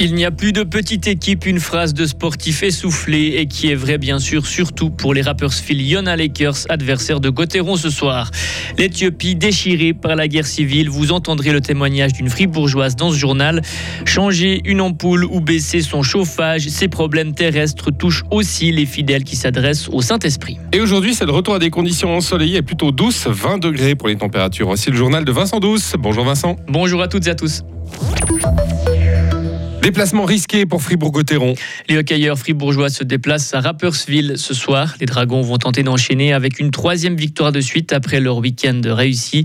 Il n'y a plus de petite équipe, une phrase de sportif essoufflé et qui est vraie bien sûr, surtout pour les Rapperswil Yona Lakers, adversaires de Gauthieron ce soir. L'Éthiopie déchirée par la guerre civile, vous entendrez le témoignage d'une fribourgeoise dans ce journal. Changer une ampoule ou baisser son chauffage, ces problèmes terrestres touchent aussi les fidèles qui s'adressent au Saint-Esprit. Et aujourd'hui, c'est le retour à des conditions ensoleillées et plutôt douces, 20 degrés pour les températures. Voici le journal de Vincent Douce. Bonjour Vincent. Bonjour à toutes et à tous. Déplacement risqué pour Fribourg-Gotteron. Les hockeyeurs fribourgeois se déplacent à Rapperswil ce soir. Les Dragons vont tenter d'enchaîner avec une troisième victoire de suite après leur week-end réussi.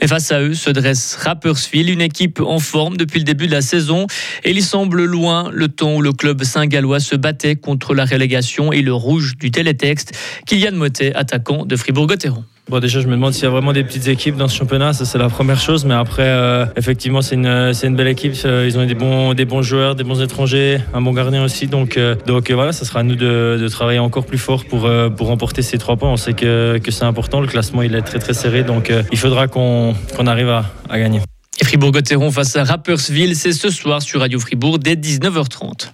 Mais face à eux se dresse Rapperswil, une équipe en forme depuis le début de la saison. Et il semble loin le temps où le club saint-gallois se battait contre la relégation et le rouge du télétexte. Kylian Motet, attaquant de Fribourg-Gotteron. Bon, déjà, je me demande s'il y a vraiment des petites équipes dans ce championnat. Ça, c'est la première chose. Mais après, euh, effectivement, c'est une, c'est une belle équipe. Euh, ils ont des bons, des bons joueurs, des bons étrangers, un bon gardien aussi. Donc, euh, donc voilà, ça sera à nous de, de, travailler encore plus fort pour, pour remporter ces trois points. On sait que, que c'est important. Le classement, il est très, très serré. Donc, il faudra qu'on, qu'on arrive à, à gagner. Fribourg-Gotteron face à Rapperswil, c'est ce soir sur Radio Fribourg dès 19h30.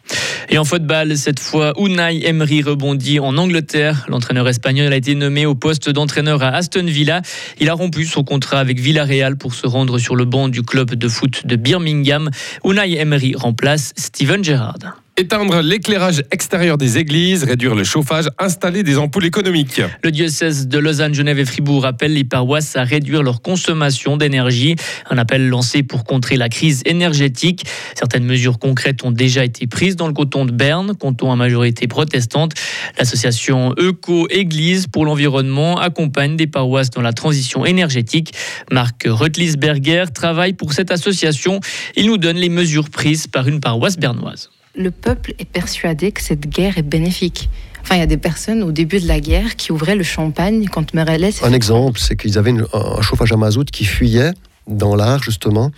Et en football, cette fois, Unai Emery rebondit en Angleterre. L'entraîneur espagnol a été nommé au poste d'entraîneur à Aston Villa. Il a rompu son contrat avec Villarreal pour se rendre sur le banc du club de foot de Birmingham. Unai Emery remplace Steven Gerrard. Éteindre l'éclairage extérieur des églises, réduire le chauffage, installer des ampoules économiques. Le diocèse de Lausanne, Genève et Fribourg appelle les paroisses à réduire leur consommation d'énergie. Un appel lancé pour contrer la crise énergétique. Certaines mesures concrètes ont déjà été prises dans le canton de Berne, canton à majorité protestante. L'association Eco-Église pour l'environnement accompagne des paroisses dans la transition énergétique. Marc Rutlisberger travaille pour cette association. Il nous donne les mesures prises par une paroisse bernoise le peuple est persuadé que cette guerre est bénéfique. Enfin, il y a des personnes au début de la guerre qui ouvraient le champagne quand Merelès. Un exemple, c'est qu'ils avaient un chauffage à mazout qui fuyait dans l'art justement.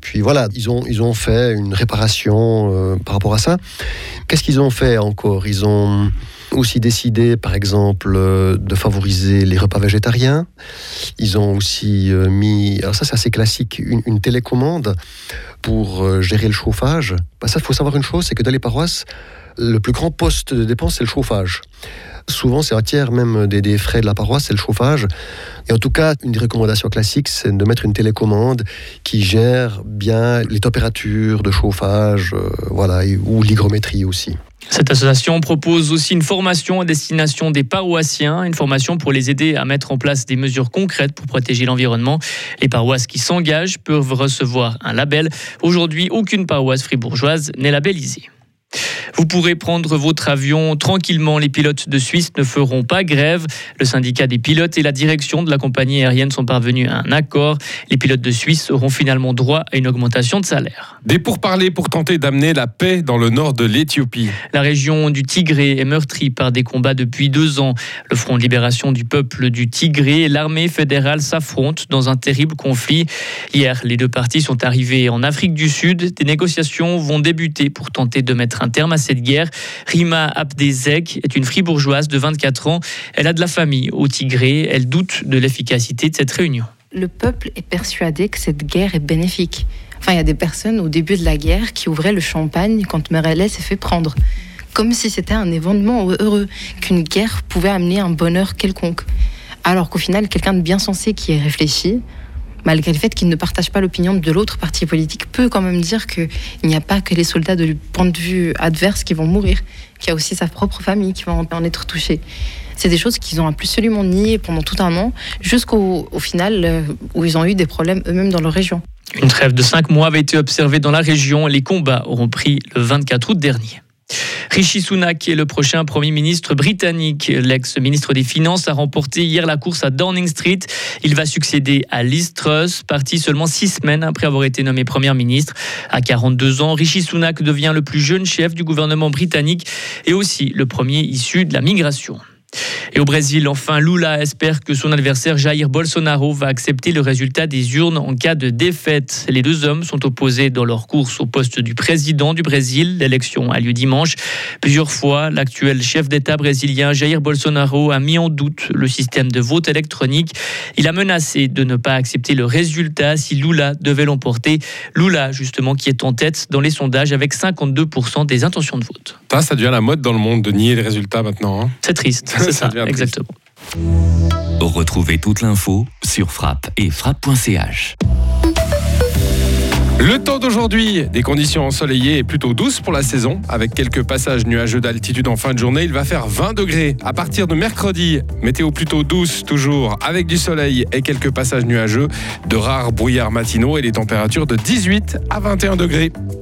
Puis voilà, ils ont, ils ont fait une réparation euh, par rapport à ça. Qu'est-ce qu'ils ont fait encore? Ils ont aussi décidé, par exemple, euh, de favoriser les repas végétariens. Ils ont aussi euh, mis, alors ça c'est assez classique, une, télécommande pour euh, gérer le chauffage. Bah, ça, il faut savoir une chose, c'est que dans les paroisses, le plus grand poste de dépense, c'est le chauffage. Souvent, c'est un tiers même des, frais de la paroisse, c'est le chauffage. Et en tout cas, une des recommandations classiques, c'est de mettre une télécommande qui gère bien les températures de chauffage, voilà, ou l'hygrométrie aussi. Cette association propose aussi une formation à destination des paroissiens, une formation pour les aider à mettre en place des mesures concrètes pour protéger l'environnement. Les paroisses qui s'engagent peuvent recevoir un label. Aujourd'hui, aucune paroisse fribourgeoise n'est labellisée. Vous pourrez prendre votre avion tranquillement. Les pilotes de Suisse ne feront pas grève. Le syndicat des pilotes et la direction de la compagnie aérienne sont parvenus à un accord. Les pilotes de Suisse auront finalement droit à une augmentation de salaire. Des pourparlers pour tenter d'amener la paix dans le nord de l'Éthiopie. La région du Tigré est meurtrie par des combats depuis deux ans. Le Front de libération du peuple du Tigré et l'armée fédérale s'affrontent dans un terrible conflit. Hier, les deux parties sont arrivées en Afrique du Sud. Des négociations vont débuter pour tenter de mettre un terme à cette guerre. Rima Abdezek est une fribourgeoise de 24 ans. Elle a de la famille au Tigré. Elle doute de l'efficacité de cette réunion. Le peuple est persuadé que cette guerre est bénéfique. Enfin, il y a des personnes au début de la guerre qui ouvraient le champagne quand Merellet s'est fait prendre. Comme si c'était un événement heureux, qu'une guerre pouvait amener un bonheur quelconque. Alors qu'au final, quelqu'un de bien sensé qui est réfléchi, malgré le fait qu'il ne partage pas l'opinion de l'autre parti politique, peut quand même dire qu'il n'y a pas que les soldats de point de vue adverse qui vont mourir, qu'il y a aussi sa propre famille qui va en être touchée. C'est des choses qu'ils ont absolument niées pendant tout un an, jusqu'au final euh, où ils ont eu des problèmes eux-mêmes dans leur région. Une trêve de cinq mois avait été observée dans la région. Les combats auront pris le 24 août dernier. Rishi Sunak est le prochain Premier ministre britannique. L'ex-ministre des Finances a remporté hier la course à Downing Street. Il va succéder à Liz Truss, parti seulement six semaines après avoir été nommé Premier ministre. À 42 ans, Rishi Sunak devient le plus jeune chef du gouvernement britannique et aussi le premier issu de la migration. Et au Brésil, enfin, Lula espère que son adversaire Jair Bolsonaro va accepter le résultat des urnes en cas de défaite. Les deux hommes sont opposés dans leur course au poste du président du Brésil. L'élection a lieu dimanche. Plusieurs fois, l'actuel chef d'État brésilien Jair Bolsonaro a mis en doute le système de vote électronique. Il a menacé de ne pas accepter le résultat si Lula devait l'emporter. Lula, justement, qui est en tête dans les sondages avec 52% des intentions de vote. Ça, ça devient la mode dans le monde de nier les résultats maintenant. hein. C'est triste, c'est ça, devient triste. exactement. Retrouvez toute l'info sur frappe et frappe.ch. Le temps d'aujourd'hui, des conditions ensoleillées et plutôt douces pour la saison, avec quelques passages nuageux d'altitude en fin de journée. Il va faire 20 degrés à partir de mercredi. Météo plutôt douce, toujours avec du soleil et quelques passages nuageux, de rares brouillards matinaux et les températures de 18 à 21 degrés.